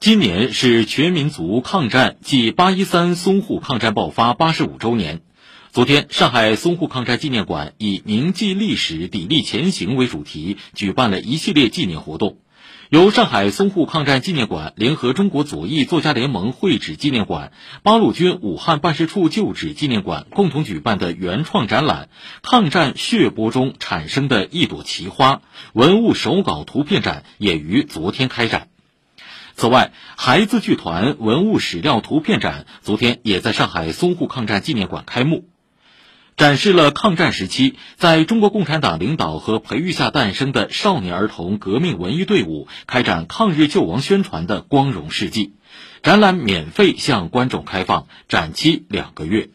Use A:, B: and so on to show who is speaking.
A: 今年是全民族抗战暨八一三淞沪抗战爆发八十五周年。昨天，上海淞沪抗战纪念馆以“铭记历史，砥砺前行”为主题，举办了一系列纪念活动。由上海淞沪抗战纪念馆联合中国左翼作家联盟会址纪念馆、八路军武汉办事处旧址纪念馆共同举办的原创展览《抗战血泊中产生的一朵奇花》文物手稿图片展也于昨天开展。此外，孩子剧团文物史料图片展昨天也在上海淞沪抗战纪念馆开幕，展示了抗战时期在中国共产党领导和培育下诞生的少年儿童革命文艺队伍开展抗日救亡宣传的光荣事迹。展览免费向观众开放，展期两个月。